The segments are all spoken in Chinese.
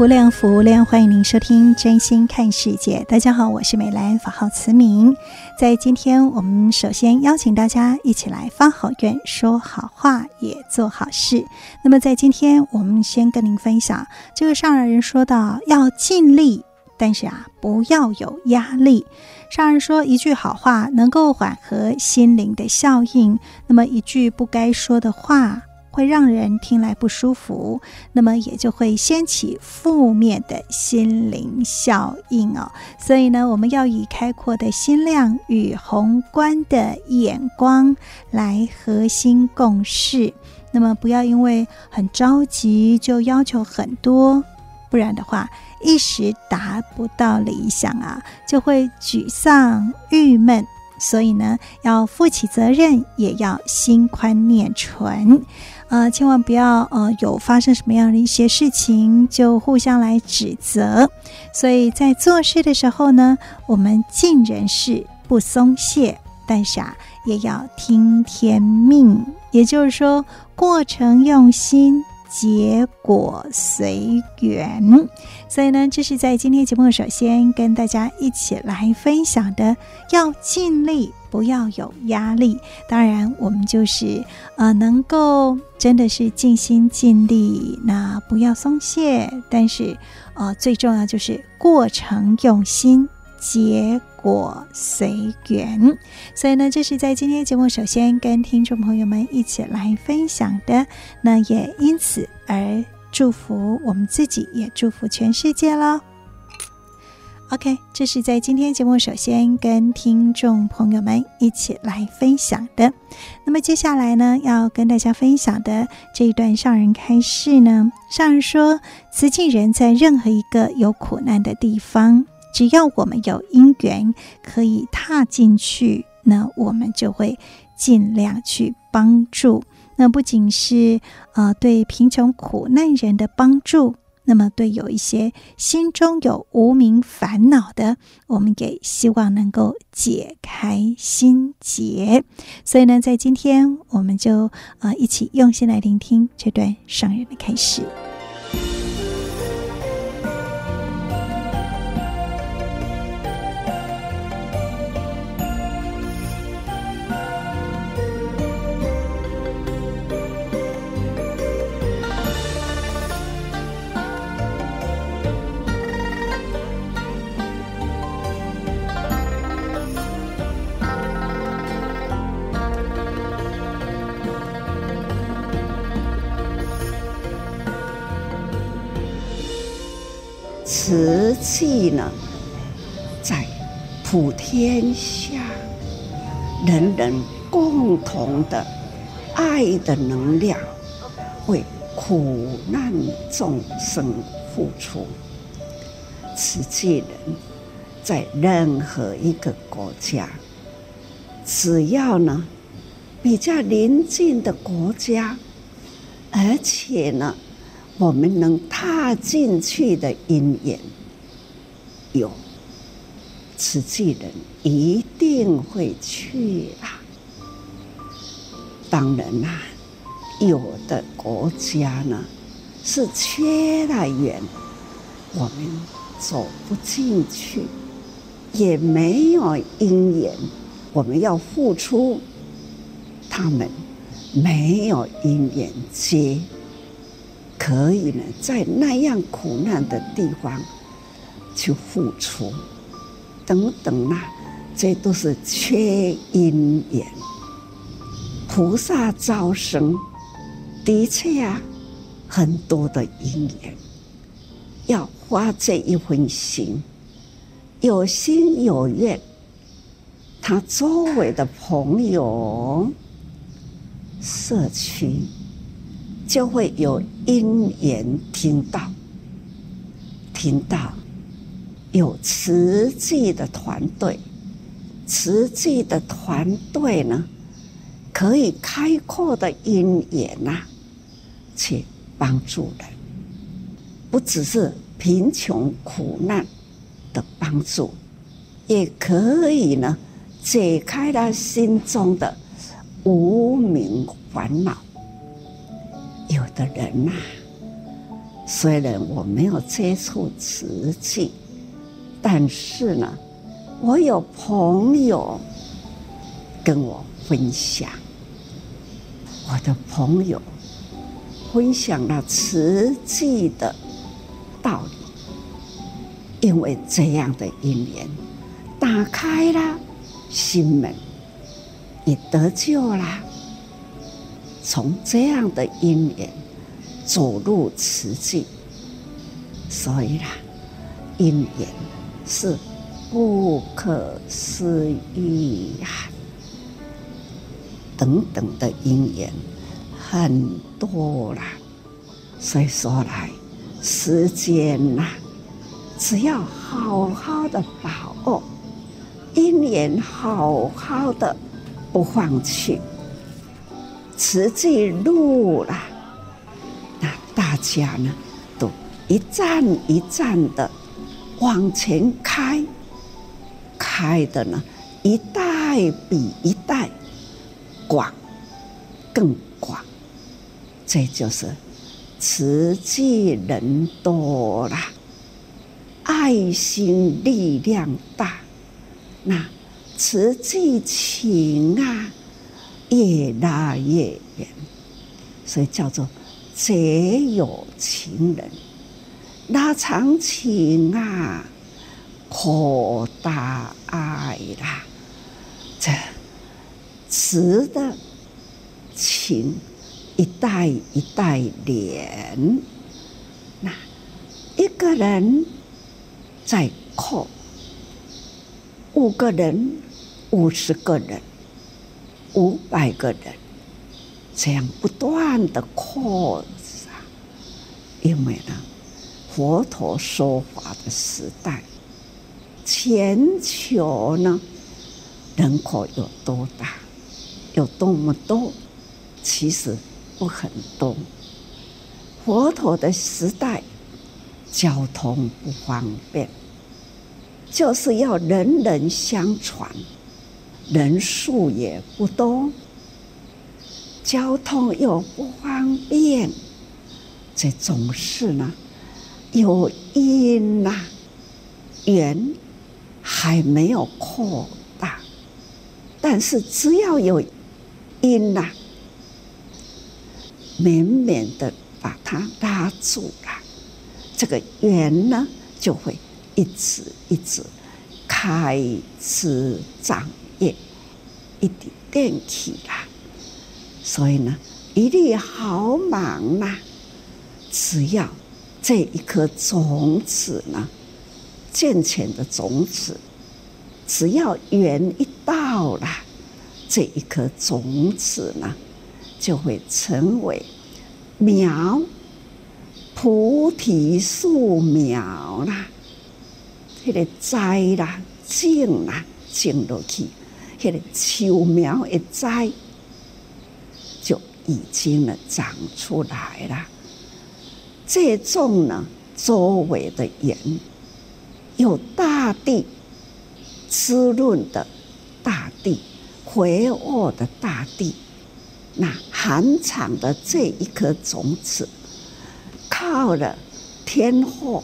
无量福无量，欢迎您收听《真心看世界》。大家好，我是美兰，法号慈明。在今天，我们首先邀请大家一起来发好愿，说好话，也做好事。那么，在今天，我们先跟您分享这个上人说到要尽力，但是啊，不要有压力。上人说一句好话能够缓和心灵的效应，那么一句不该说的话。会让人听来不舒服，那么也就会掀起负面的心灵效应哦。所以呢，我们要以开阔的心量与宏观的眼光来和心共事。那么，不要因为很着急就要求很多，不然的话，一时达不到理想啊，就会沮丧郁闷。所以呢，要负起责任，也要心宽念纯。呃，千万不要呃有发生什么样的一些事情就互相来指责，所以在做事的时候呢，我们尽人事不松懈，但是啊也要听天命，也就是说过程用心。结果随缘，所以呢，这是在今天节目首先跟大家一起来分享的，要尽力，不要有压力。当然，我们就是呃，能够真的是尽心尽力，那不要松懈。但是，呃，最重要就是过程用心。结果随缘，所以呢，这是在今天节目首先跟听众朋友们一起来分享的，那也因此而祝福我们自己，也祝福全世界喽。OK，这是在今天节目首先跟听众朋友们一起来分享的。那么接下来呢，要跟大家分享的这一段上人开示呢，上人说，慈济人在任何一个有苦难的地方。只要我们有因缘可以踏进去，那我们就会尽量去帮助。那不仅是呃对贫穷苦难人的帮助，那么对有一些心中有无名烦恼的，我们也希望能够解开心结。所以呢，在今天我们就呃一起用心来聆听这段上人的开示。慈济呢，在普天下，人人共同的爱的能量，为苦难众生付出。慈济人在任何一个国家，只要呢比较邻近的国家，而且呢。我们能踏进去的因缘有，慈济人一定会去啊。当然啦，有的国家呢是缺了缘，我们走不进去，也没有因缘，我们要付出，他们没有因缘接。可以呢，在那样苦难的地方去付出，等等啊，这都是缺因缘。菩萨招生的确啊，很多的因缘，要花这一份心，有心有愿，他周围的朋友、社区就会有因缘听到，听到有慈济的团队，慈济的团队呢，可以开阔的因缘呐，去帮助人，不只是贫穷苦难的帮助，也可以呢，解开他心中的无明烦恼。的人呐，虽然我没有接触慈济，但是呢，我有朋友跟我分享。我的朋友分享了慈济的道理，因为这样的因缘，打开了心门，也得救了。从这样的因缘走入慈济，所以啦，因缘是不可思议呀。等等的因缘很多啦，所以说来时间呐，只要好好的把握因缘，好好的不放弃，慈济路啦，大家呢都一站一站的往前开，开的呢一代比一代。广，更广，这就是慈济人多啦，爱心力量大，那慈济情啊越拉越远，所以叫做结有情人，拉长情啊，可大爱啦，这。词的情，一代一代连。那一个人在扩，五个人、五十个人、五百个人，这样不断的扩张。因为呢，佛陀说法的时代，全球呢人口有多大？有多么多？其实不很多。佛陀的时代，交通不方便，就是要人人相传，人数也不多，交通又不方便，这种事呢，有因呐，缘还没有扩大，但是只要有。因呐，绵绵的把它拉住了，这个缘呢就会一直一直开枝长叶，一点点起来。所以呢，一粒好芒呐，只要这一颗种子呢，健全的种子，只要缘一到了。这一颗种子呢，就会成为苗，菩提树苗啦，那个栽啦、种啦，种落去，那个树苗一栽，就已经呢长出来了。这种呢，周围的缘，有大地滋润的大地。肥沃的大地，那含藏的这一颗种子，靠了天后、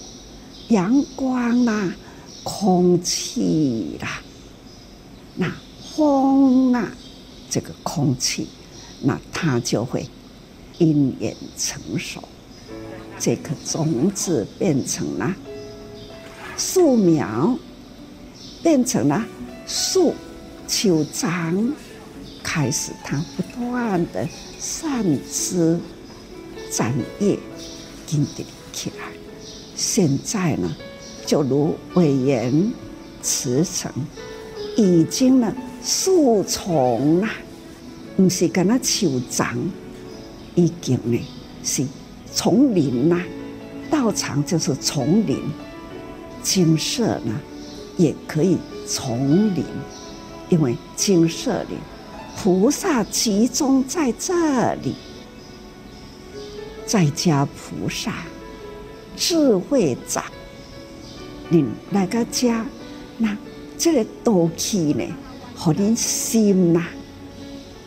阳光啦、空气啦，那风啊，这个空气，那它就会因缘成熟，这颗种子变成了树苗，变成了树、秋长，开始它不断的散枝、展叶，经典起来。现在呢，就如委员辞呈，已经呢树丛了，不是跟那树长，已经呢是丛林呐，道场就是丛林，精舍呢也可以丛林，因为精舍里菩萨集中在这里，在家菩萨。智慧长，你那个家，那这个道气呢，和你心呐，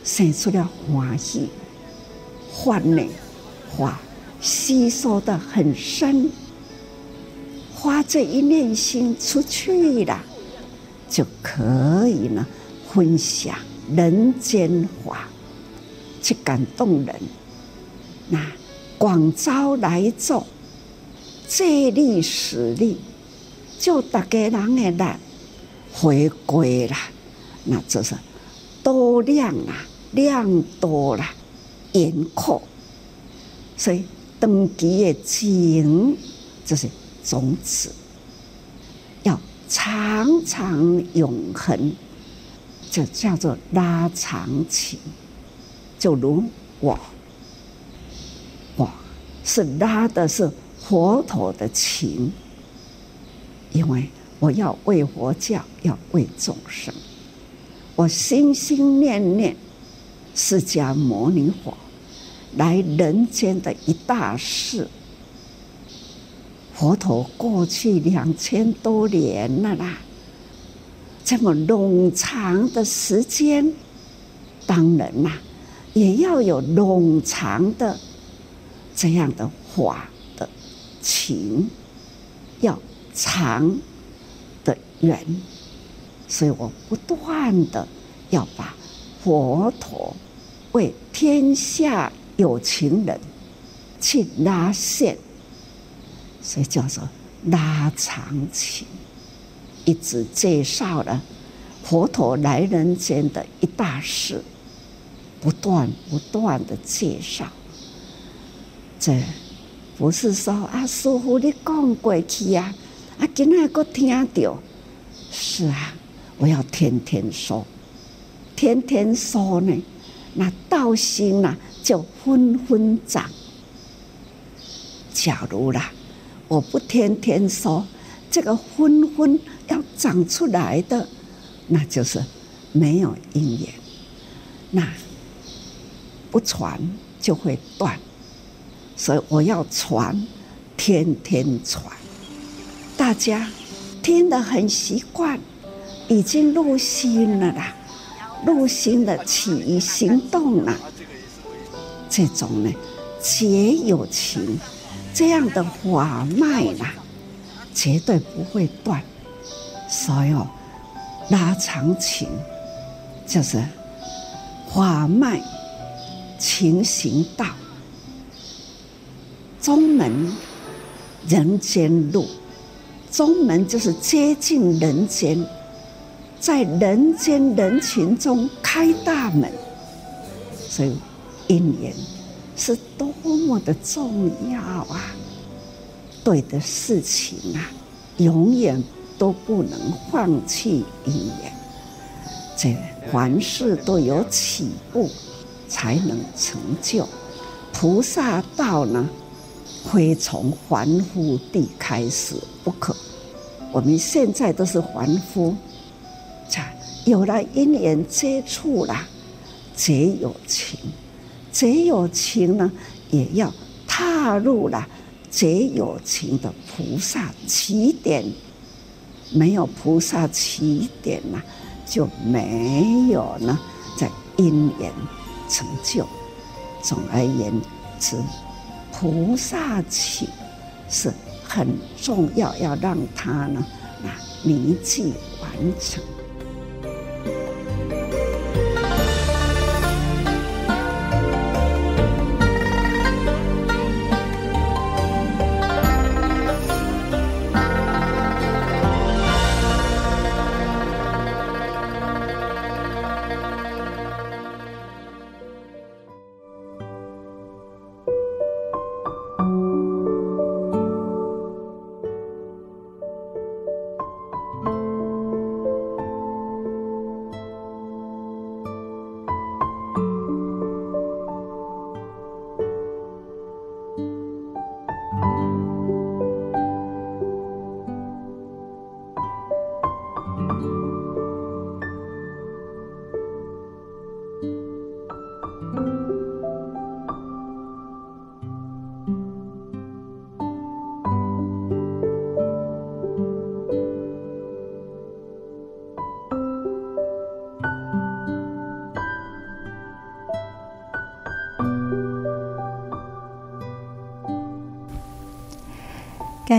生出了欢喜，法呢，法吸收的很深，发这一念心出去了，就可以呢，分享人间法，去感动人，那广招来做。借力使力，就大家人的力回归了，那就是多量啊，量多了，严苛。所以登基的经就是种子，要长长永恒，就叫做拉长情。就如我，我是拉的是。佛陀的情，因为我要为佛教，要为众生，我心心念念释迦牟尼佛来人间的一大事。佛陀过去两千多年了啦，这么冗长的时间，当然啦，也要有冗长的这样的话。情要长的缘，所以我不断的要把佛陀为天下有情人去拉线，所以叫做拉长情，一直介绍了佛陀来人间的一大事，不断不断的介绍。这。不是说啊，师傅你讲过去啊，啊，今仔个听到，是啊，我要天天说，天天说呢，那道心呐就纷纷长。假如啦，我不天天说，这个纷纷要长出来的，那就是没有因缘，那不传就会断。所以我要传，天天传，大家听得很习惯，已经入心了啦，入心的起于行动了。这种呢，结有情，这样的法脉啦，绝对不会断。所以拉长情，就是法脉情行道。宗门人间路，宗门就是接近人间，在人间人群中开大门，所以因缘是多么的重要啊！对的事情啊，永远都不能放弃因缘。这凡事都有起步，才能成就。菩萨道呢？非从凡夫地开始不可。我们现在都是凡夫，才有了因缘接触了，结有情，结有情呢，也要踏入了结有情的菩萨起点。没有菩萨起点呢，就没有呢，在因缘成就。总而言之。菩萨起是很重要，要让他呢，啊铭记完成。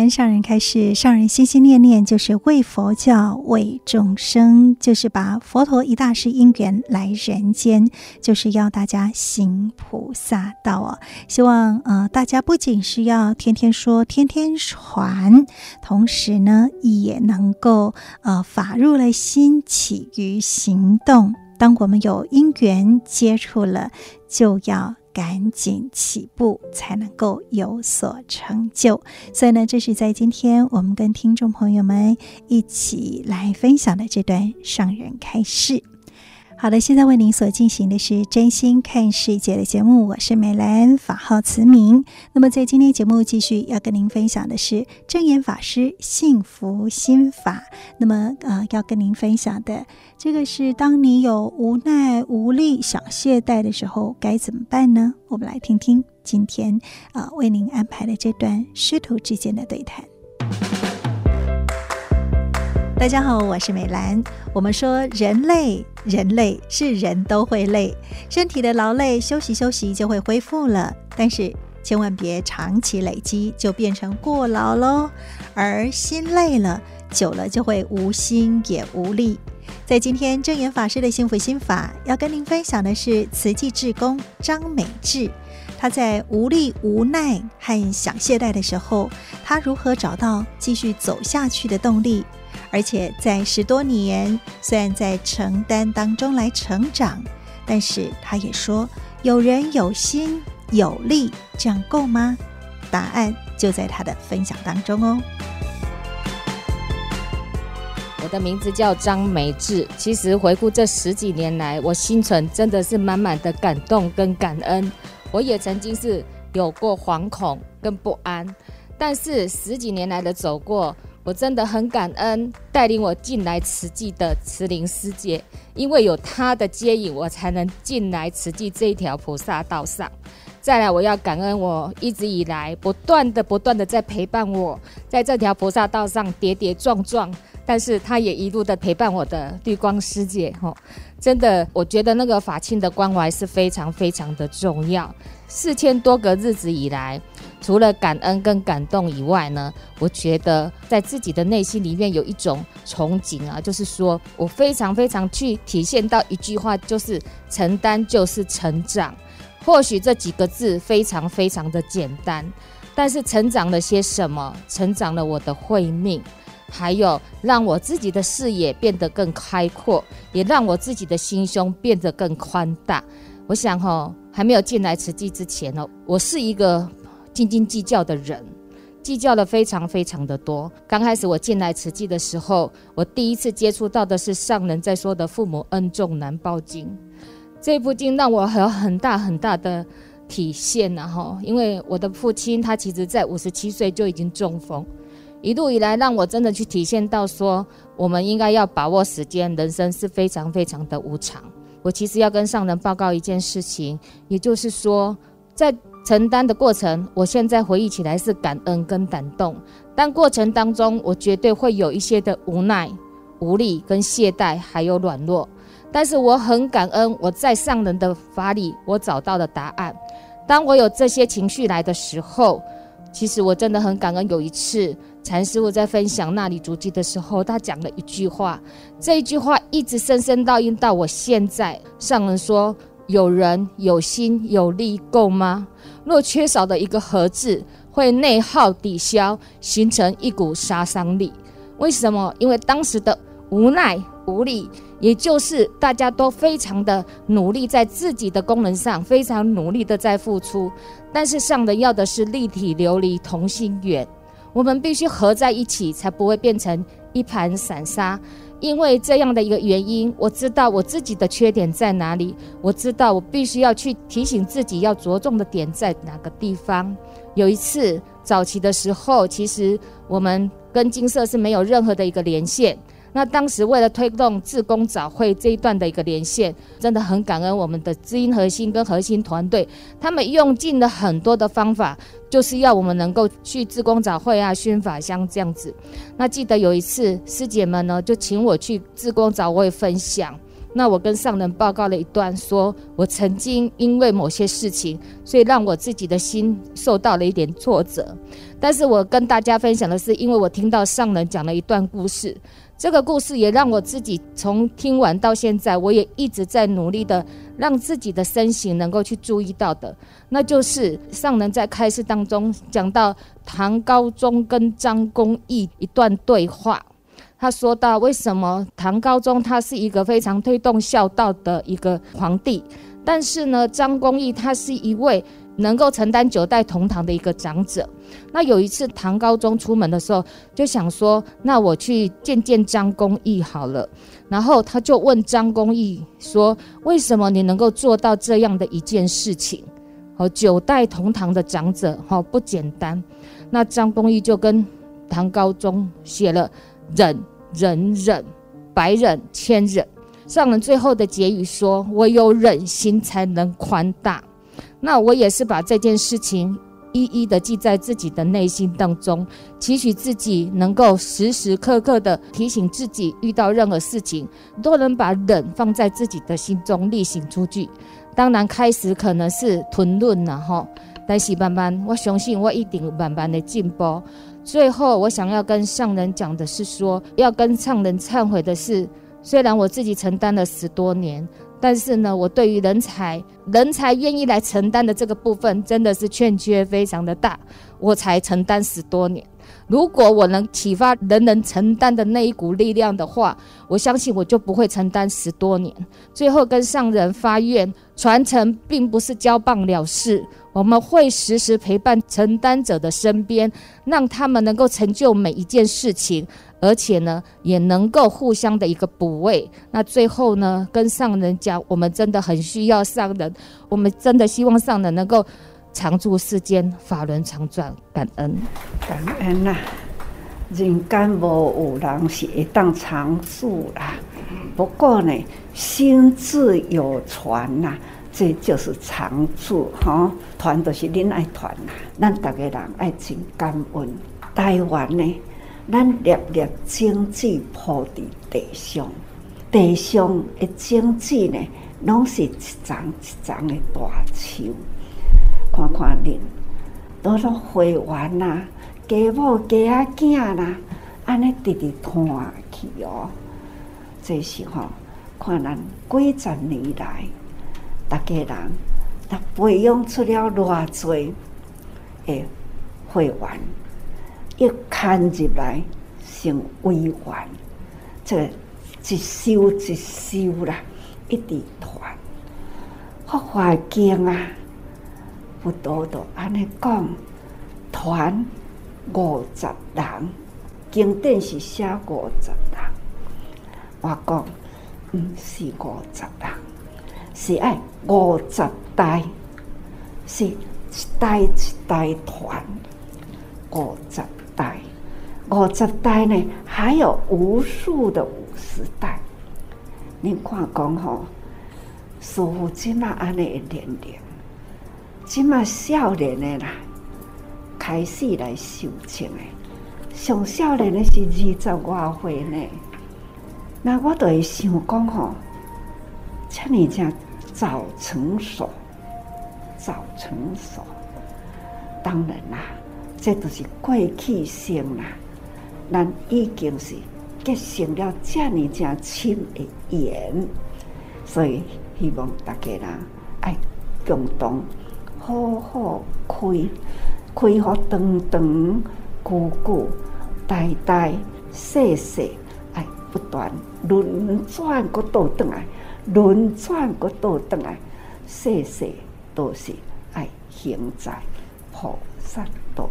上人开示，上人心心念念就是为佛教、为众生，就是把佛陀一大世因缘来人间，就是要大家行菩萨道哦。希望呃大家不仅是要天天说、天天传，同时呢也能够呃法入了心，起于行动。当我们有因缘接触了，就要。赶紧起步，才能够有所成就。所以呢，这是在今天我们跟听众朋友们一起来分享的这段上人开示。好的，现在为您所进行的是真心看世界的节目，我是美兰，法号慈明。那么在今天节目继续要跟您分享的是证严法师幸福心法。那么呃，要跟您分享的这个是，当你有无奈无力想懈怠的时候，该怎么办呢？我们来听听今天呃为您安排的这段师徒之间的对谈。大家好，我是美兰。我们说人累，人累是人都会累，身体的劳累休息休息就会恢复了。但是千万别长期累积，就变成过劳喽。而心累了，久了就会无心也无力。在今天证严法师的幸福心法，要跟您分享的是慈济志工张美智。他在无力、无奈和想懈怠的时候，他如何找到继续走下去的动力？而且在十多年，虽然在承担当中来成长，但是他也说，有人有心有力，这样够吗？答案就在他的分享当中哦。我的名字叫张美智。其实回顾这十几年来，我心存真的是满满的感动跟感恩。我也曾经是有过惶恐跟不安，但是十几年来的走过。我真的很感恩带领我进来慈济的慈玲师姐，因为有她的接引，我才能进来慈济这一条菩萨道上。再来，我要感恩我一直以来不断的、不断的在陪伴我，在这条菩萨道上跌跌撞撞，但是她也一路的陪伴我的绿光师姐。吼，真的，我觉得那个法庆的关怀是非常非常的重要。四千多个日子以来。除了感恩跟感动以外呢，我觉得在自己的内心里面有一种憧憬啊，就是说我非常非常去体现到一句话，就是承担就是成长。或许这几个字非常非常的简单，但是成长了些什么？成长了我的慧命，还有让我自己的视野变得更开阔，也让我自己的心胸变得更宽大。我想哈，还没有进来慈济之前呢，我是一个。斤斤计较的人，计较的非常非常的多。刚开始我进来慈济的时候，我第一次接触到的是上人在说的“父母恩重难报经”这部经，让我有很大很大的体现。然后，因为我的父亲他其实在五十七岁就已经中风，一路以来让我真的去体现到说，我们应该要把握时间，人生是非常非常的无常。我其实要跟上人报告一件事情，也就是说，在承担的过程，我现在回忆起来是感恩跟感动，但过程当中我绝对会有一些的无奈、无力跟懈怠，还有软弱。但是我很感恩，我在上人的法里，我找到了答案。当我有这些情绪来的时候，其实我真的很感恩。有一次，禅师傅在分享那里足迹的时候，他讲了一句话，这一句话一直深深烙印到我现在。上人说。有人有心有力够吗？若缺少的一个“合”字，会内耗抵消，形成一股杀伤力。为什么？因为当时的无奈无力，也就是大家都非常的努力，在自己的功能上非常努力的在付出，但是上人要的是立体琉璃同心圆，我们必须合在一起，才不会变成一盘散沙。因为这样的一个原因，我知道我自己的缺点在哪里，我知道我必须要去提醒自己要着重的点在哪个地方。有一次早期的时候，其实我们跟金色是没有任何的一个连线。那当时为了推动自工早会这一段的一个连线，真的很感恩我们的知音核心跟核心团队，他们用尽了很多的方法，就是要我们能够去自工早会啊、熏法香这样子。那记得有一次师姐们呢，就请我去自工早会分享。那我跟上人报告了一段，说我曾经因为某些事情，所以让我自己的心受到了一点挫折。但是我跟大家分享的是，因为我听到上人讲了一段故事，这个故事也让我自己从听完到现在，我也一直在努力的让自己的身形能够去注意到的，那就是上人在开示当中讲到唐高宗跟张公义一段对话，他说到为什么唐高宗他是一个非常推动孝道的一个皇帝，但是呢，张公义他是一位。能够承担九代同堂的一个长者，那有一次唐高宗出门的时候，就想说：“那我去见见张公义好了。”然后他就问张公义说：“为什么你能够做到这样的一件事情？哦，九代同堂的长者，哦，不简单。”那张公义就跟唐高宗写了“忍忍忍，百忍千忍”。上人最后的结语说：“唯有忍心才能宽大。”那我也是把这件事情一一的记在自己的内心当中，期许自己能够时时刻刻的提醒自己，遇到任何事情都能把忍放在自己的心中，力行出去。当然，开始可能是吞论了哈，但是慢慢，我相信我一定慢慢的进步。最后，我想要跟上人讲的是说，要跟上人忏悔的是，虽然我自己承担了十多年。但是呢，我对于人才，人才愿意来承担的这个部分，真的是欠缺非常的大，我才承担十多年。如果我能启发人人承担的那一股力量的话，我相信我就不会承担十多年。最后跟上人发愿，传承并不是交棒了事，我们会时时陪伴承担者的身边，让他们能够成就每一件事情。而且呢，也能够互相的一个补位。那最后呢，跟上人讲，我们真的很需要上人，我们真的希望上人能够常驻世间，法轮常转，感恩，感恩呐、啊！人间无有人是会当常驻啦，不过呢，心自有传呐，这就是常驻哈。团都是恁爱团呐，咱大家人爱真感恩。台湾呢？咱粒粒种子铺伫地上，地上的种子呢，拢是一丛一丛的大树。看看恁，都落花园呐，家某家仔囝呐，安尼直直看去哦。这时候，看咱几十年来，大家人，若培养出了偌济诶花园。一看入来，成委员，这个一修一修啦，一直团，福华经啊，不多多安尼讲，团五十人，经典是写五十人，我讲毋是五十人，是爱五十代，是一代一代团，五十。代五十代呢，还有无数的五十代。你看讲吼，师父即马安尼年龄，即马少年的啦，开始来修行的，上少年的是二十外岁呢。那我都会想讲吼，像你这样早成熟，早成熟，当然啦。这都是过去生啦，咱已经是结成了这么正亲的缘，所以希望大家人爱共同好好开，开好长长久久，代代世世爱不断轮转个倒转来，轮转个倒转来，世世都是爱行在菩萨道。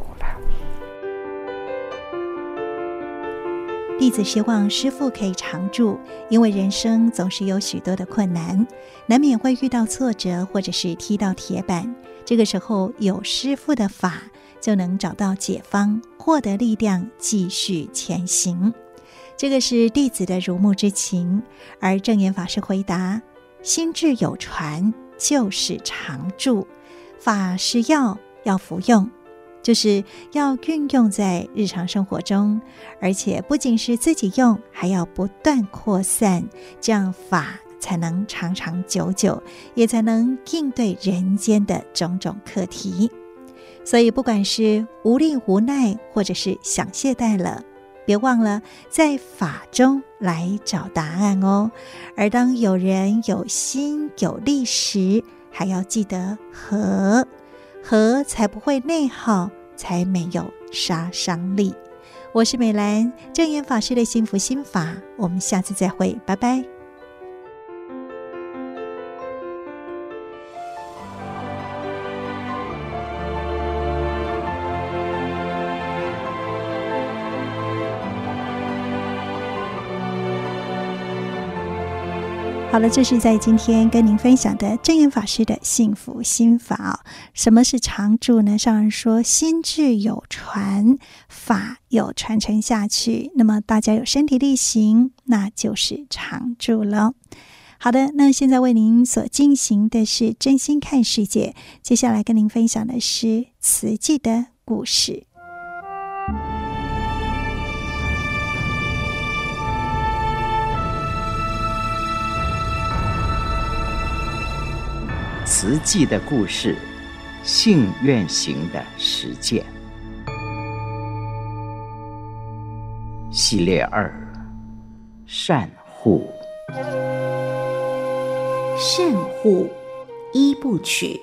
弟子希望师父可以常住，因为人生总是有许多的困难，难免会遇到挫折，或者是踢到铁板。这个时候有师父的法，就能找到解方，获得力量，继续前行。这个是弟子的如沐之情。而证严法师回答：心智有传，就是常住，法是药，要服用。就是要运用在日常生活中，而且不仅是自己用，还要不断扩散，这样法才能长长久久，也才能应对人间的种种课题。所以，不管是无力无奈，或者是想懈怠了，别忘了在法中来找答案哦。而当有人有心有力时，还要记得和，和才不会内耗，才没有杀伤力。我是美兰，正言法师的幸福心法，我们下次再会，拜拜。好了，这是在今天跟您分享的证严法师的幸福心法哦。什么是常住呢？上人说，心智有传，法有传承下去。那么大家有身体力行，那就是常住了。好的，那现在为您所进行的是真心看世界，接下来跟您分享的是慈济的故事。慈济的故事，信愿行的实践系列二：善护。善护一部曲，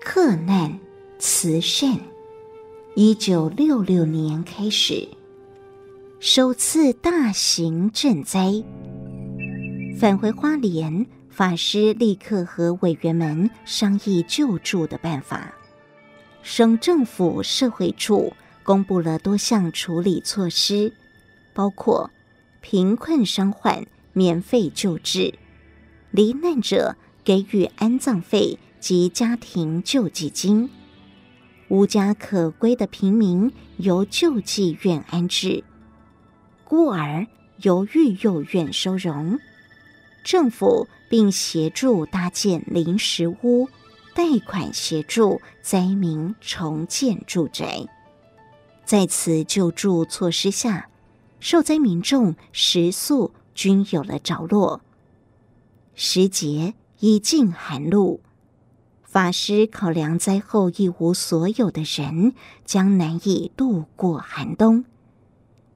克难慈善。一九六六年开始，首次大型赈灾，返回花莲。法师立刻和委员们商议救助的办法。省政府社会处公布了多项处理措施，包括贫困伤患免费救治、罹难者给予安葬费及家庭救济金、无家可归的平民由救济院安置、孤儿由育幼院收容。政府并协助搭建临时屋，贷款协助灾民重建住宅。在此救助措施下，受灾民众食宿均有了着落。时节已近寒露，法师考量灾后一无所有的人将难以度过寒冬，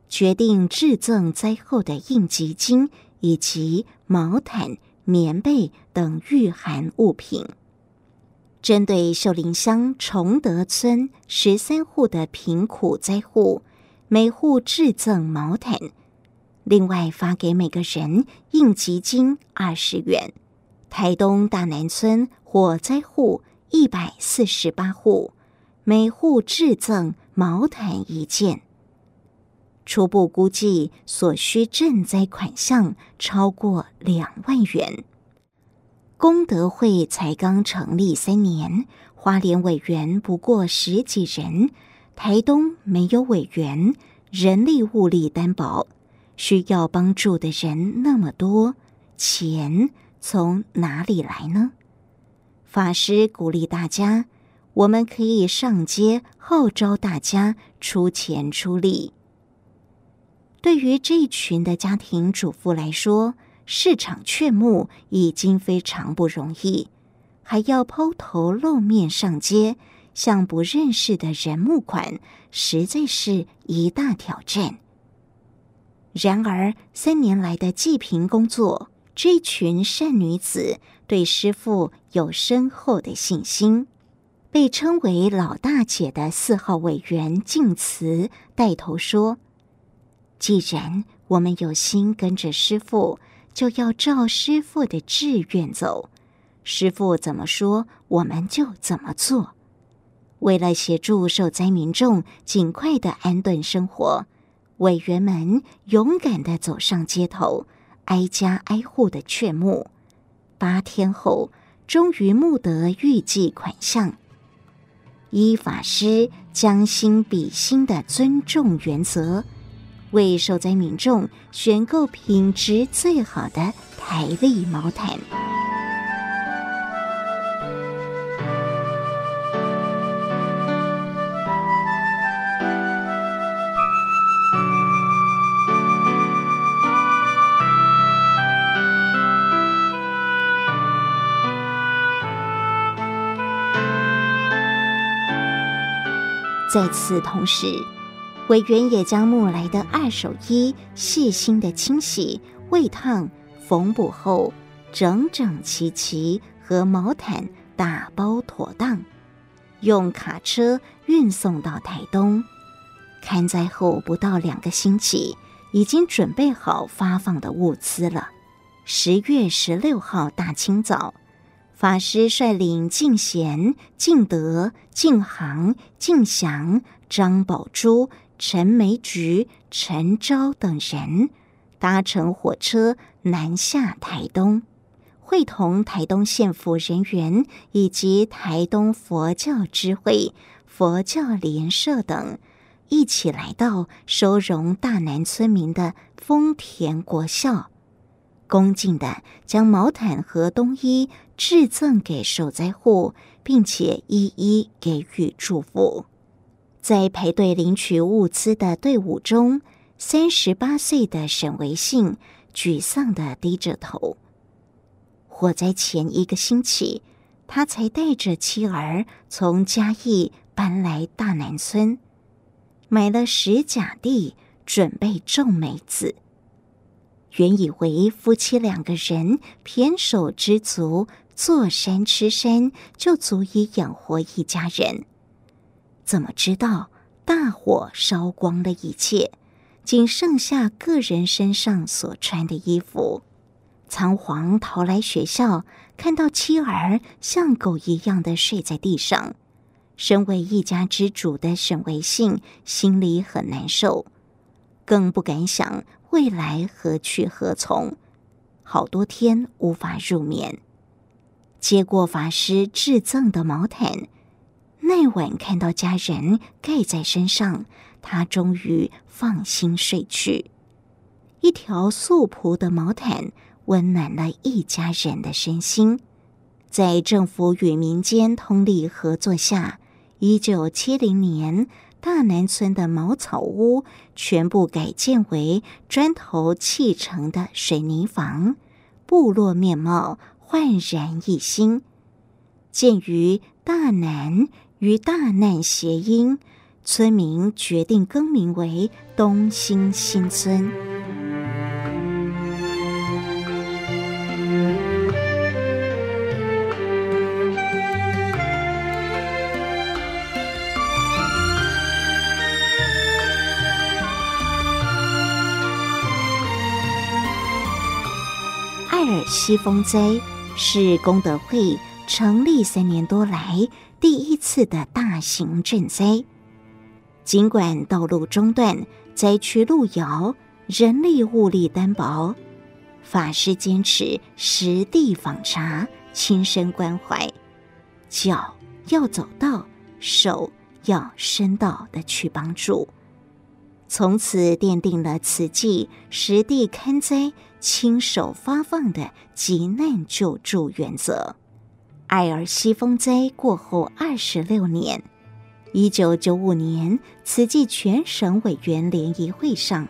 决定制赠灾后的应急金。以及毛毯、棉被等御寒物品，针对秀林乡崇德村十三户的贫苦灾户，每户制赠毛毯，另外发给每个人应急金二十元。台东大南村火灾户一百四十八户，每户制赠毛毯一件。初步估计所需赈灾款项超过两万元。功德会才刚成立三年，花莲委员不过十几人，台东没有委员，人力物力担保，需要帮助的人那么多，钱从哪里来呢？法师鼓励大家，我们可以上街号召大家出钱出力。对于这一群的家庭主妇来说，市场劝募已经非常不容易，还要抛头露面上街向不认识的人募款，实在是一大挑战。然而，三年来的济贫工作，这群善女子对师傅有深厚的信心。被称为老大姐的四号委员静慈带头说。既然我们有心跟着师傅，就要照师傅的志愿走。师傅怎么说，我们就怎么做。为了协助受灾民众尽快的安顿生活，委员们勇敢的走上街头，挨家挨户的劝募。八天后，终于募得预计款项。依法师将心比心的尊重原则。为受灾民众选购品质最好的台历毛毯。在此同时委员也将木来的二手衣细心的清洗、煨烫、缝补后，整整齐齐和毛毯打包妥当，用卡车运送到台东。勘灾后不到两个星期，已经准备好发放的物资了。十月十六号大清早，法师率领敬贤、敬德、敬航、敬祥、张宝珠、陈梅菊、陈昭等人，搭乘火车南下台东，会同台东县府人员以及台东佛教知会、佛教联社等，一起来到收容大南村民的丰田国校。恭敬地将毛毯和冬衣致赠给受灾户，并且一一给予祝福。在排队领取物资的队伍中，三十八岁的沈维信沮丧地低着头。火灾前一个星期，他才带着妻儿从嘉义搬来大南村，买了十甲地，准备种梅子。原以为夫妻两个人胼手知足，坐山吃山就足以养活一家人，怎么知道大火烧光了一切，仅剩下个人身上所穿的衣服。仓皇逃来学校，看到妻儿像狗一样的睡在地上，身为一家之主的沈维信心里很难受，更不敢想。未来何去何从？好多天无法入眠。接过法师致赠的毛毯，那晚看到家人盖在身上，他终于放心睡去。一条素朴的毛毯，温暖了一家人的身心。在政府与民间通力合作下，一九七零年。大南村的茅草屋全部改建为砖头砌成的水泥房，部落面貌焕然一新。鉴于大南与大难谐音，村民决定更名为东兴新村。艾尔西风灾是功德会成立三年多来第一次的大型赈灾。尽管道路中断、灾区路遥、人力物力单薄，法师坚持实地访查、亲身关怀，脚要走到，手要伸到的去帮助。从此奠定了慈济实地勘灾、亲手发放的急难救助原则。爱尔西风灾过后二十六年，一九九五年，慈济全省委员联谊会上，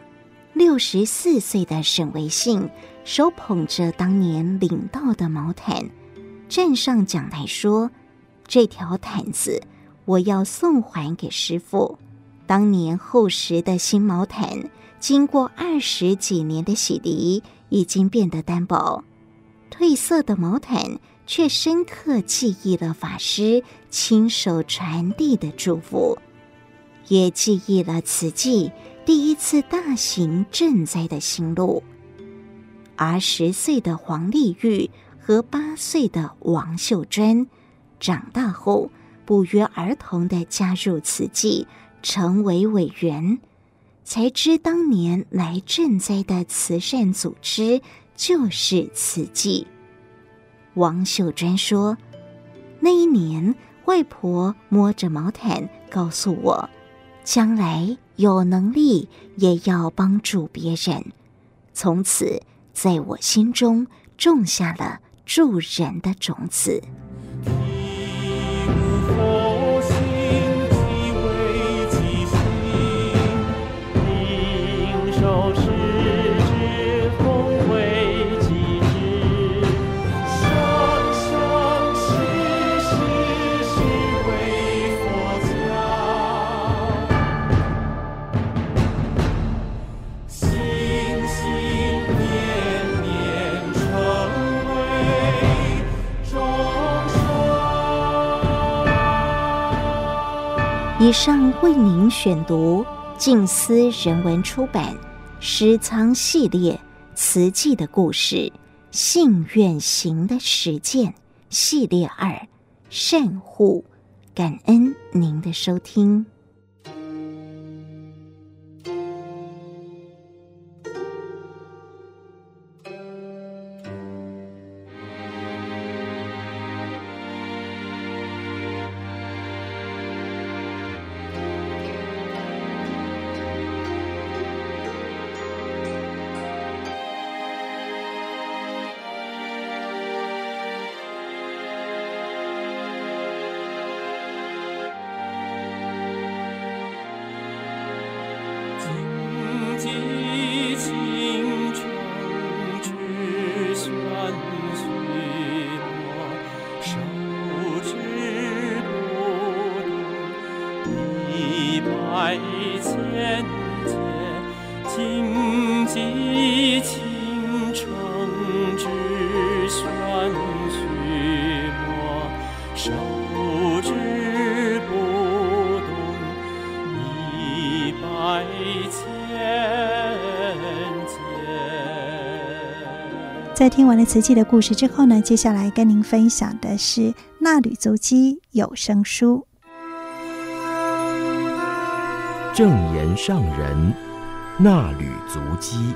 六十四岁的沈维信手捧着当年领到的毛毯，站上讲台说：“这条毯子我要送还给师父。”当年厚实的新毛毯，经过二十几年的洗涤，已经变得单薄。褪色的毛毯却深刻记忆了法师亲手传递的祝福，也记忆了慈济第一次大型赈灾的心路。而十岁的黄丽玉和八岁的王秀珍，长大后不约而同地加入慈济。成为委员，才知当年来赈灾的慈善组织就是慈济。王秀珍说：“那一年，外婆摸着毛毯告诉我，将来有能力也要帮助别人。从此，在我心中种下了助人的种子。”以上为您选读静思人文出版《诗仓系列词记的故事：信愿行的实践系列二善护》，感恩您的收听。完了瓷器的故事之后呢，接下来跟您分享的是《纳履足迹有声书》。正言上人纳履足迹。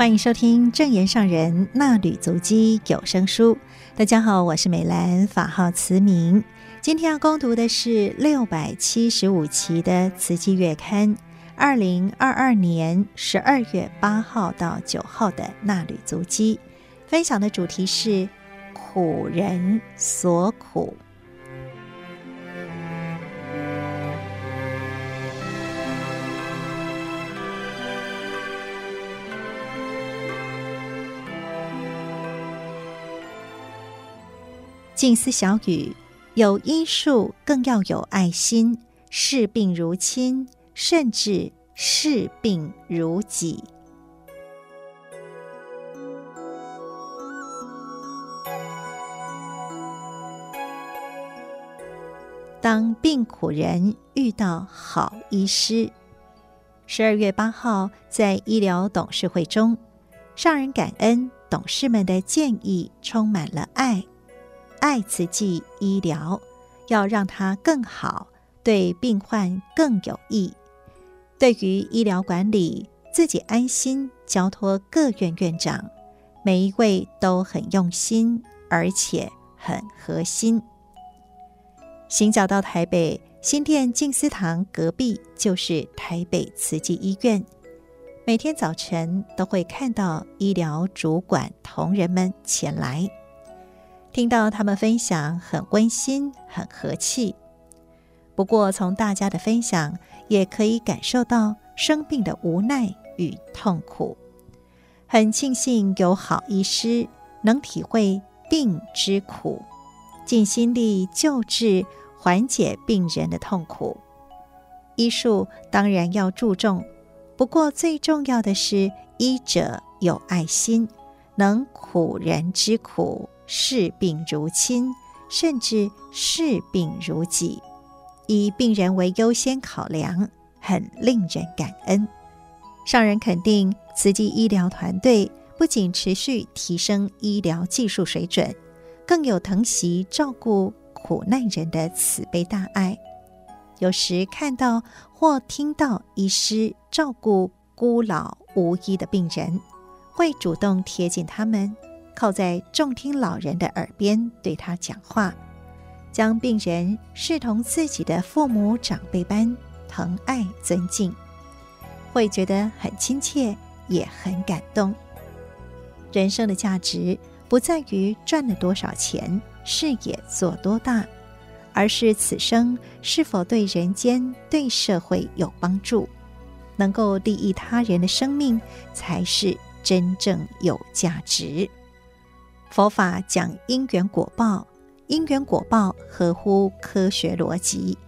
欢迎收听正言上人衲履足迹有声书。大家好，我是美兰，法号慈明。今天要攻读的是六百七十五期的《慈济月刊》，二零二二年十二月八号到九号的衲履足迹。分享的主题是苦人所苦。静思小语：有医术，更要有爱心。视病如亲，甚至视病如己。当病苦人遇到好医师，十二月八号在医疗董事会中，上人感恩董事们的建议，充满了爱。爱慈济医疗，要让它更好，对病患更有益。对于医疗管理，自己安心交托各院院长，每一位都很用心，而且很核心。行脚到台北新店静思堂隔壁，就是台北慈济医院。每天早晨都会看到医疗主管同仁们前来。听到他们分享，很温馨，很和气。不过，从大家的分享也可以感受到生病的无奈与痛苦。很庆幸有好医师能体会病之苦，尽心力救治，缓解病人的痛苦。医术当然要注重，不过最重要的是医者有爱心，能苦人之苦。视病如亲，甚至视病如己，以病人为优先考量，很令人感恩。上人肯定慈济医疗团队不仅持续提升医疗技术水准，更有疼惜照顾苦难人的慈悲大爱。有时看到或听到医师照顾孤老无依的病人，会主动贴近他们。靠在重听老人的耳边对他讲话，将病人视同自己的父母长辈般疼爱尊敬，会觉得很亲切，也很感动。人生的价值不在于赚了多少钱，事业做多大，而是此生是否对人间、对社会有帮助，能够利益他人的生命，才是真正有价值。佛法讲因缘果报，因缘果报合乎科学逻辑，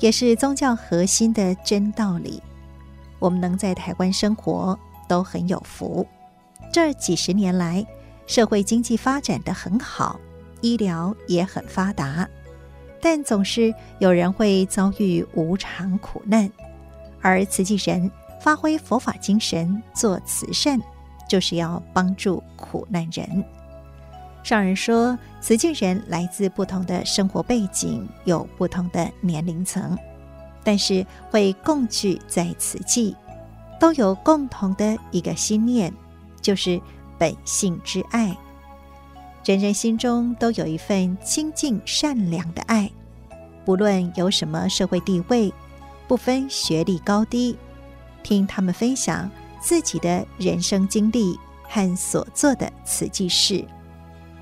也是宗教核心的真道理。我们能在台湾生活都很有福。这几十年来，社会经济发展得很好，医疗也很发达，但总是有人会遭遇无常苦难，而慈济人发挥佛法精神做慈善，就是要帮助苦难人。上人说，慈济人来自不同的生活背景，有不同的年龄层，但是会共聚在慈济，都有共同的一个心念。就是本性之爱，人人心中都有一份清净善良的爱，不论有什么社会地位，不分学历高低，听他们分享自己的人生经历和所做的慈济事，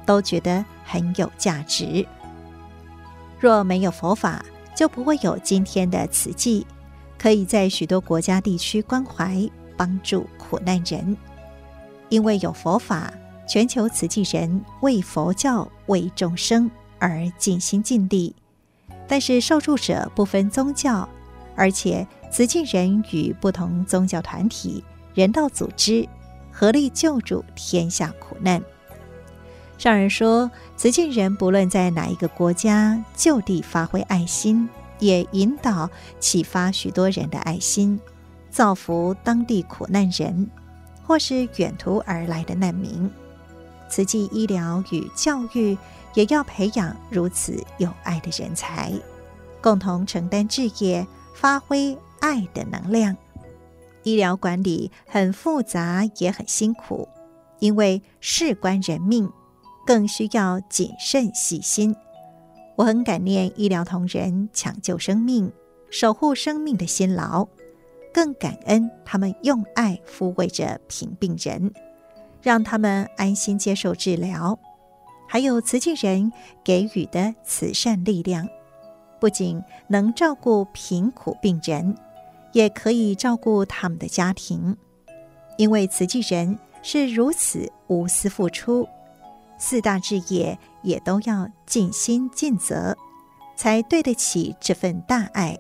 都觉得很有价值。若没有佛法，就不会有今天的慈济，可以在许多国家地区关怀帮助苦难人。因为有佛法，全球慈济人为佛教、为众生而尽心尽力。但是受助者不分宗教，而且慈济人与不同宗教团体、人道组织合力救助天下苦难。上人说，慈济人不论在哪一个国家，就地发挥爱心，也引导启发许多人的爱心，造福当地苦难人。或是远途而来的难民，慈济医疗与教育也要培养如此有爱的人才，共同承担志业，发挥爱的能量。医疗管理很复杂，也很辛苦，因为事关人命，更需要谨慎细心。我很感念医疗同仁抢救生命、守护生命的辛劳。更感恩他们用爱抚慰着贫病人，让他们安心接受治疗。还有慈济人给予的慈善力量，不仅能照顾贫苦病人，也可以照顾他们的家庭。因为慈济人是如此无私付出，四大志业也都要尽心尽责，才对得起这份大爱，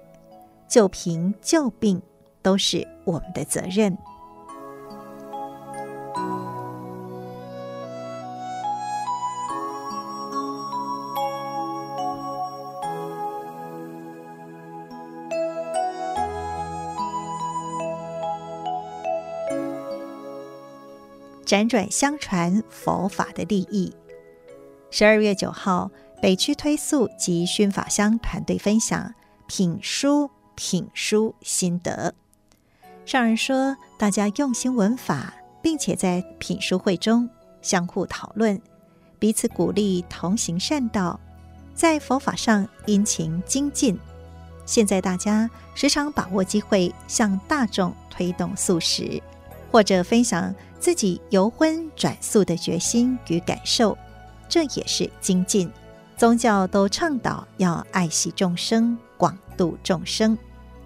就凭救病。都是我们的责任。辗转相传佛法的利益。十二月九号，北区推素及熏法香团队分享品书品书心得。上人说：“大家用心闻法，并且在品书会中相互讨论，彼此鼓励，同行善道，在佛法上殷勤精进。现在大家时常把握机会，向大众推动素食，或者分享自己由荤转素的决心与感受，这也是精进。宗教都倡导要爱惜众生，广度众生，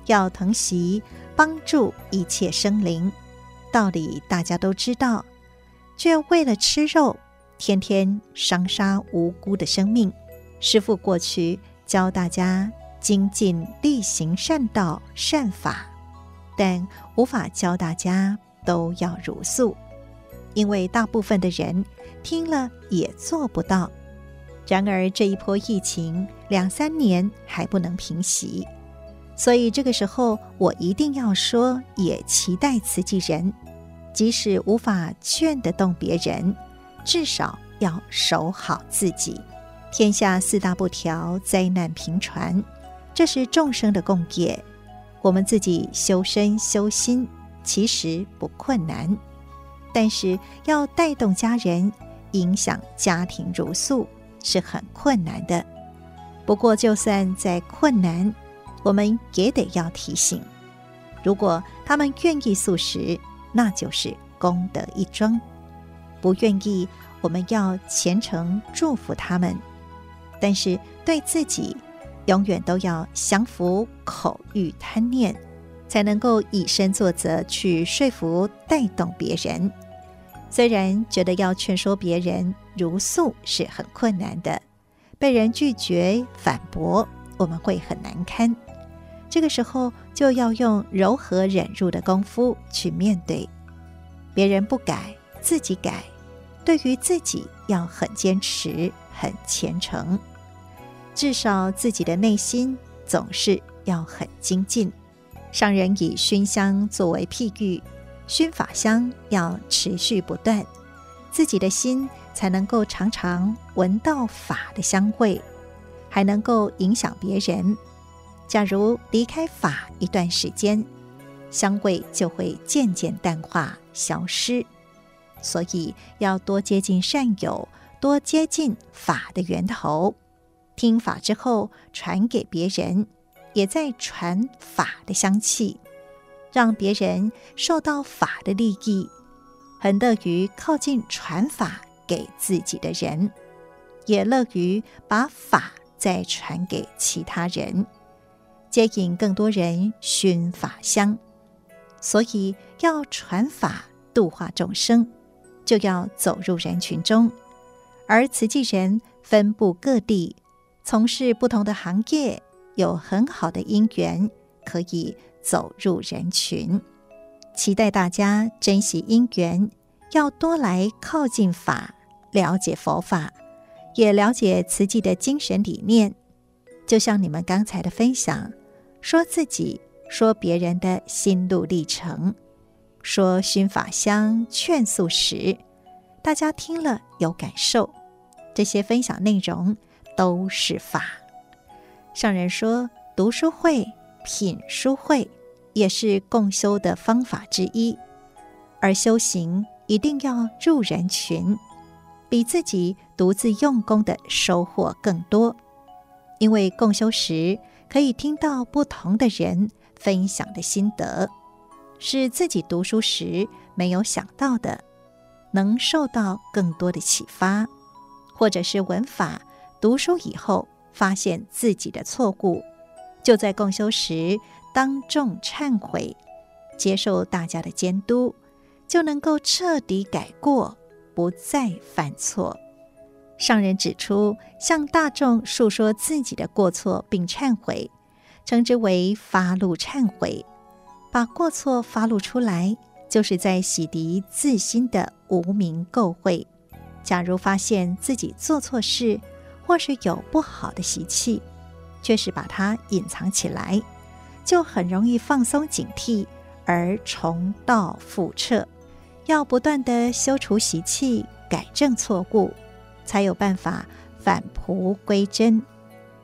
要疼惜。”帮助一切生灵，道理大家都知道，却为了吃肉，天天伤杀无辜的生命。师父过去教大家精进力行善道善法，但无法教大家都要茹素，因为大部分的人听了也做不到。然而这一波疫情两三年还不能平息。所以这个时候，我一定要说，也期待慈济人，即使无法劝得动别人，至少要守好自己。天下四大不调，灾难频传，这是众生的共业。我们自己修身修心，其实不困难，但是要带动家人，影响家庭茹素，是很困难的。不过，就算再困难，我们也得要提醒，如果他们愿意素食，那就是功德一桩；不愿意，我们要虔诚祝福他们。但是对自己，永远都要降服口欲贪念，才能够以身作则去说服带动别人。虽然觉得要劝说别人如素是很困难的，被人拒绝反驳，我们会很难堪。这个时候就要用柔和忍辱的功夫去面对。别人不改，自己改。对于自己要很坚持、很虔诚，至少自己的内心总是要很精进。上人以熏香作为譬喻，熏法香要持续不断，自己的心才能够常常闻到法的香味，还能够影响别人。假如离开法一段时间，香味就会渐渐淡化、消失。所以要多接近善友，多接近法的源头，听法之后传给别人，也在传法的香气，让别人受到法的利益，很乐于靠近传法给自己的人，也乐于把法再传给其他人，接引更多人熏法香。所以要传法度化众生。就要走入人群中，而慈济人分布各地，从事不同的行业，有很好的因缘可以走入人群。期待大家珍惜因缘，要多来靠近法，了解佛法，也了解慈济的精神理念。就像你们刚才的分享，说自己、说别人的心路历程。说熏法香劝素食，大家听了有感受，这些分享内容都是法。上人说，读书会、品书会也是共修的方法之一，而修行一定要入人群，比自己独自用功的收获更多，因为共修时可以听到不同的人分享的心得。是自己读书时没有想到的，能受到更多的启发，或者是文法读书以后发现自己的错误，就在共修时当众忏悔，接受大家的监督，就能够彻底改过，不再犯错。上人指出，向大众述说自己的过错并忏悔，称之为发露忏悔。把过错发露出来，就是在洗涤自心的无明垢秽。假如发现自己做错事，或是有不好的习气，却是把它隐藏起来，就很容易放松警惕，而重蹈覆辙。要不断地修除习气，改正错误，才有办法返璞归真，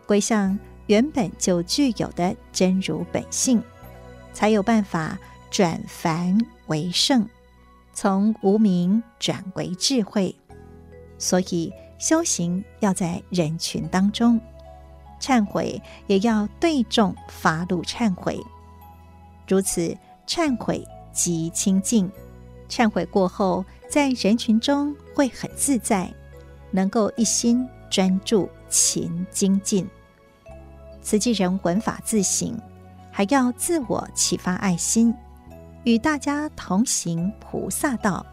归向原本就具有的真如本性。才有办法转凡为圣，从无明转为智慧。所以修行要在人群当中，忏悔也要对众发露忏悔。如此忏悔即清净，忏悔过后，在人群中会很自在，能够一心专注勤精进。慈济人闻法自省。还要自我启发爱心，与大家同行菩萨道。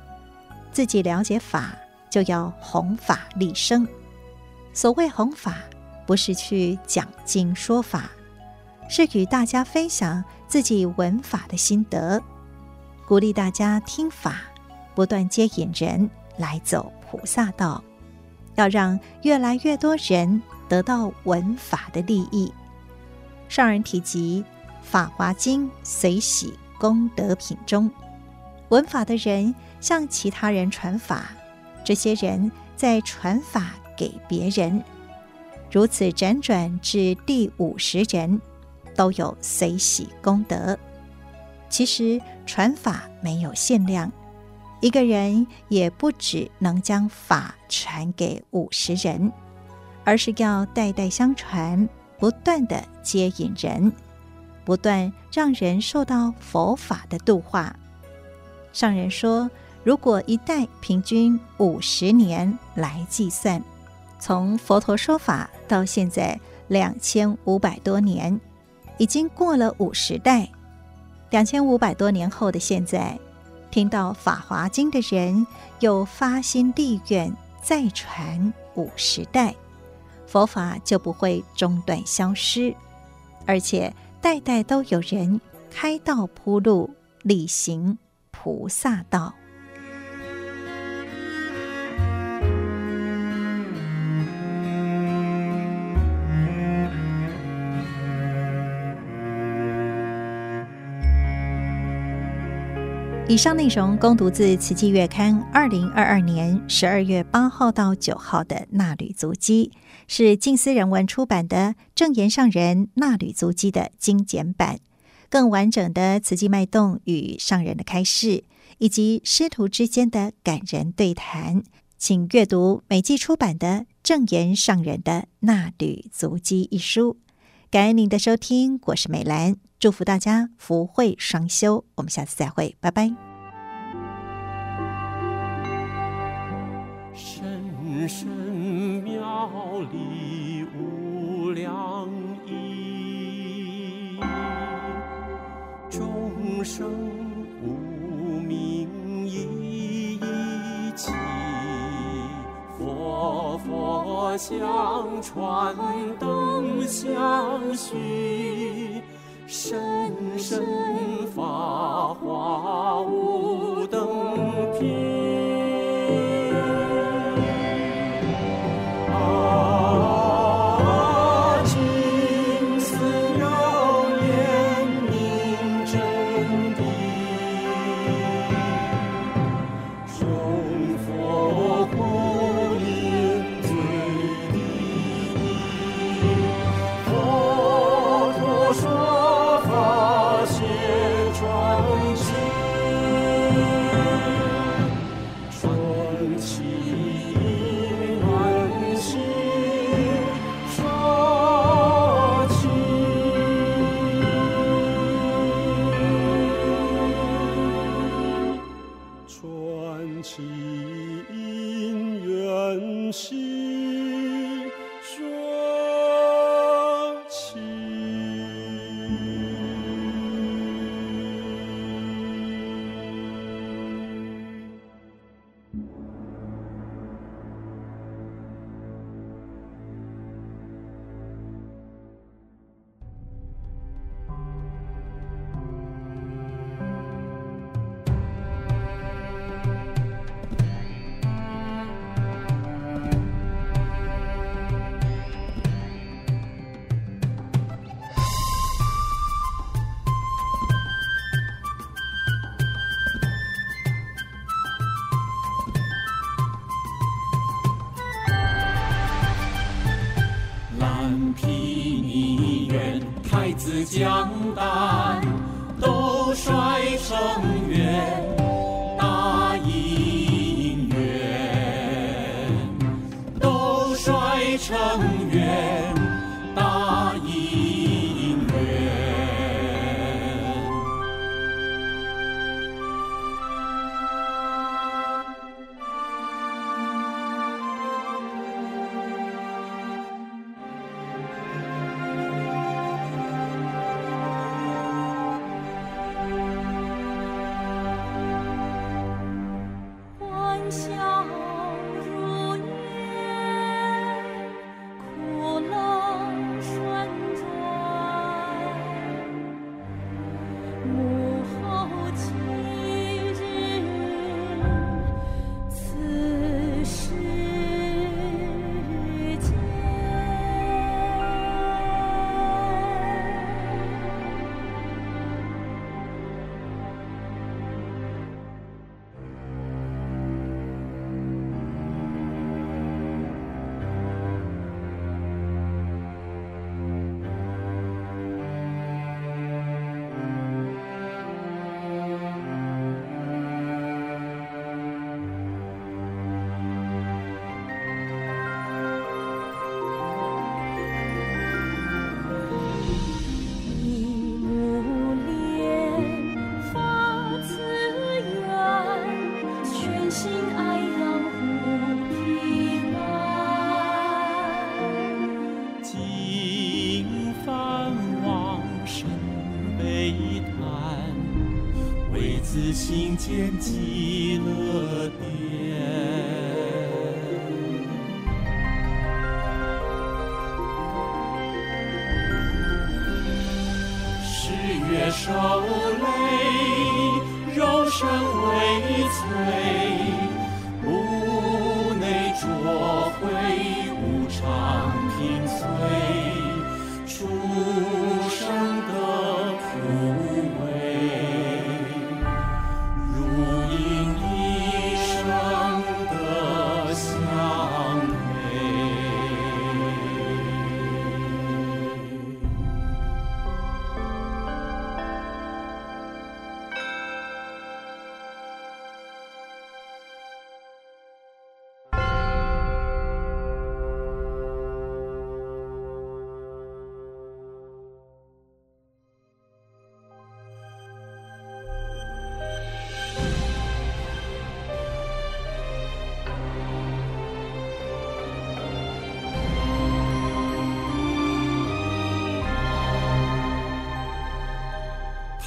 自己了解法，就要弘法利生。所谓弘法，不是去讲经说法，是与大家分享自己闻法的心得，鼓励大家听法，不断接引人来走菩萨道，要让越来越多人得到闻法的利益。上人提及。《法华经》随喜功德品中，闻法的人向其他人传法，这些人再传法给别人，如此辗转至第五十人，都有随喜功德。其实传法没有限量，一个人也不只能将法传给五十人，而是要代代相传，不断地接引人。不断让人受到佛法的度化。上人说，如果一代平均五十年来计算，从佛陀说法到现在两千五百多年，已经过了五十代。两千五百多年后的现在，听到《法华经》的人又发心立愿，再传五十代，佛法就不会中断消失，而且。代代都有人开道铺路，力行菩萨道。以上内容供读自《慈济月刊》二零二二年十二月八号到九号的《纳履足迹》，是静思人文出版的证言上人《纳履足迹》的精简版。更完整的慈济脉动与上人的开示，以及师徒之间的感人对谈，请阅读每季出版的证言上人的《纳履足迹》一书。感恩您的收听，我是美兰。祝福大家福慧双修，我们下次再会，拜拜。深深妙理无量意，众生佛像传灯相续，深深法华无等品。啊君思有念，明真谛。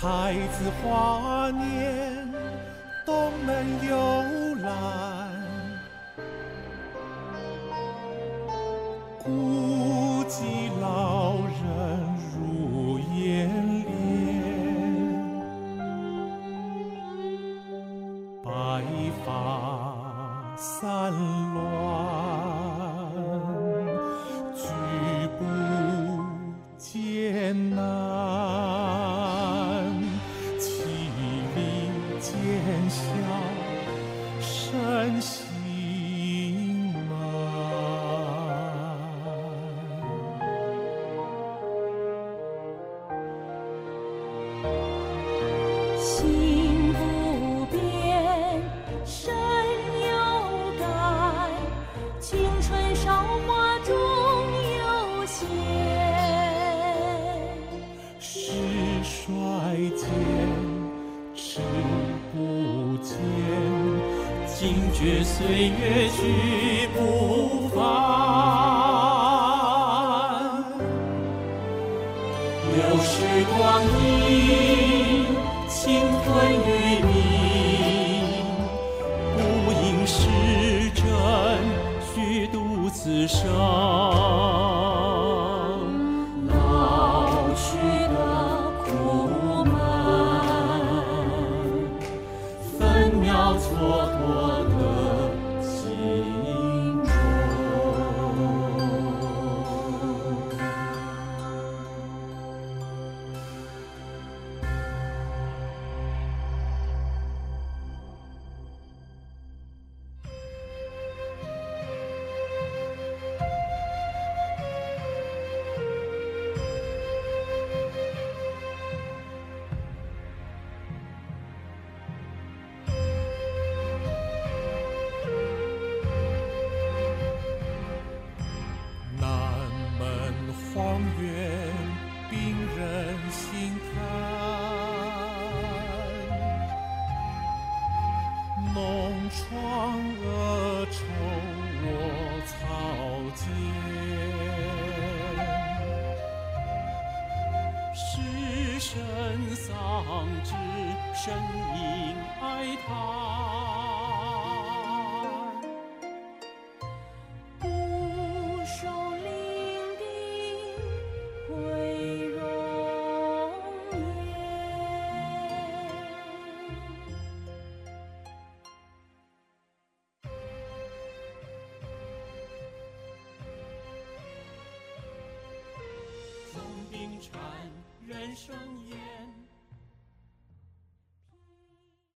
太子华年东门有流逝光阴，清风与你，不应是真虚度此生。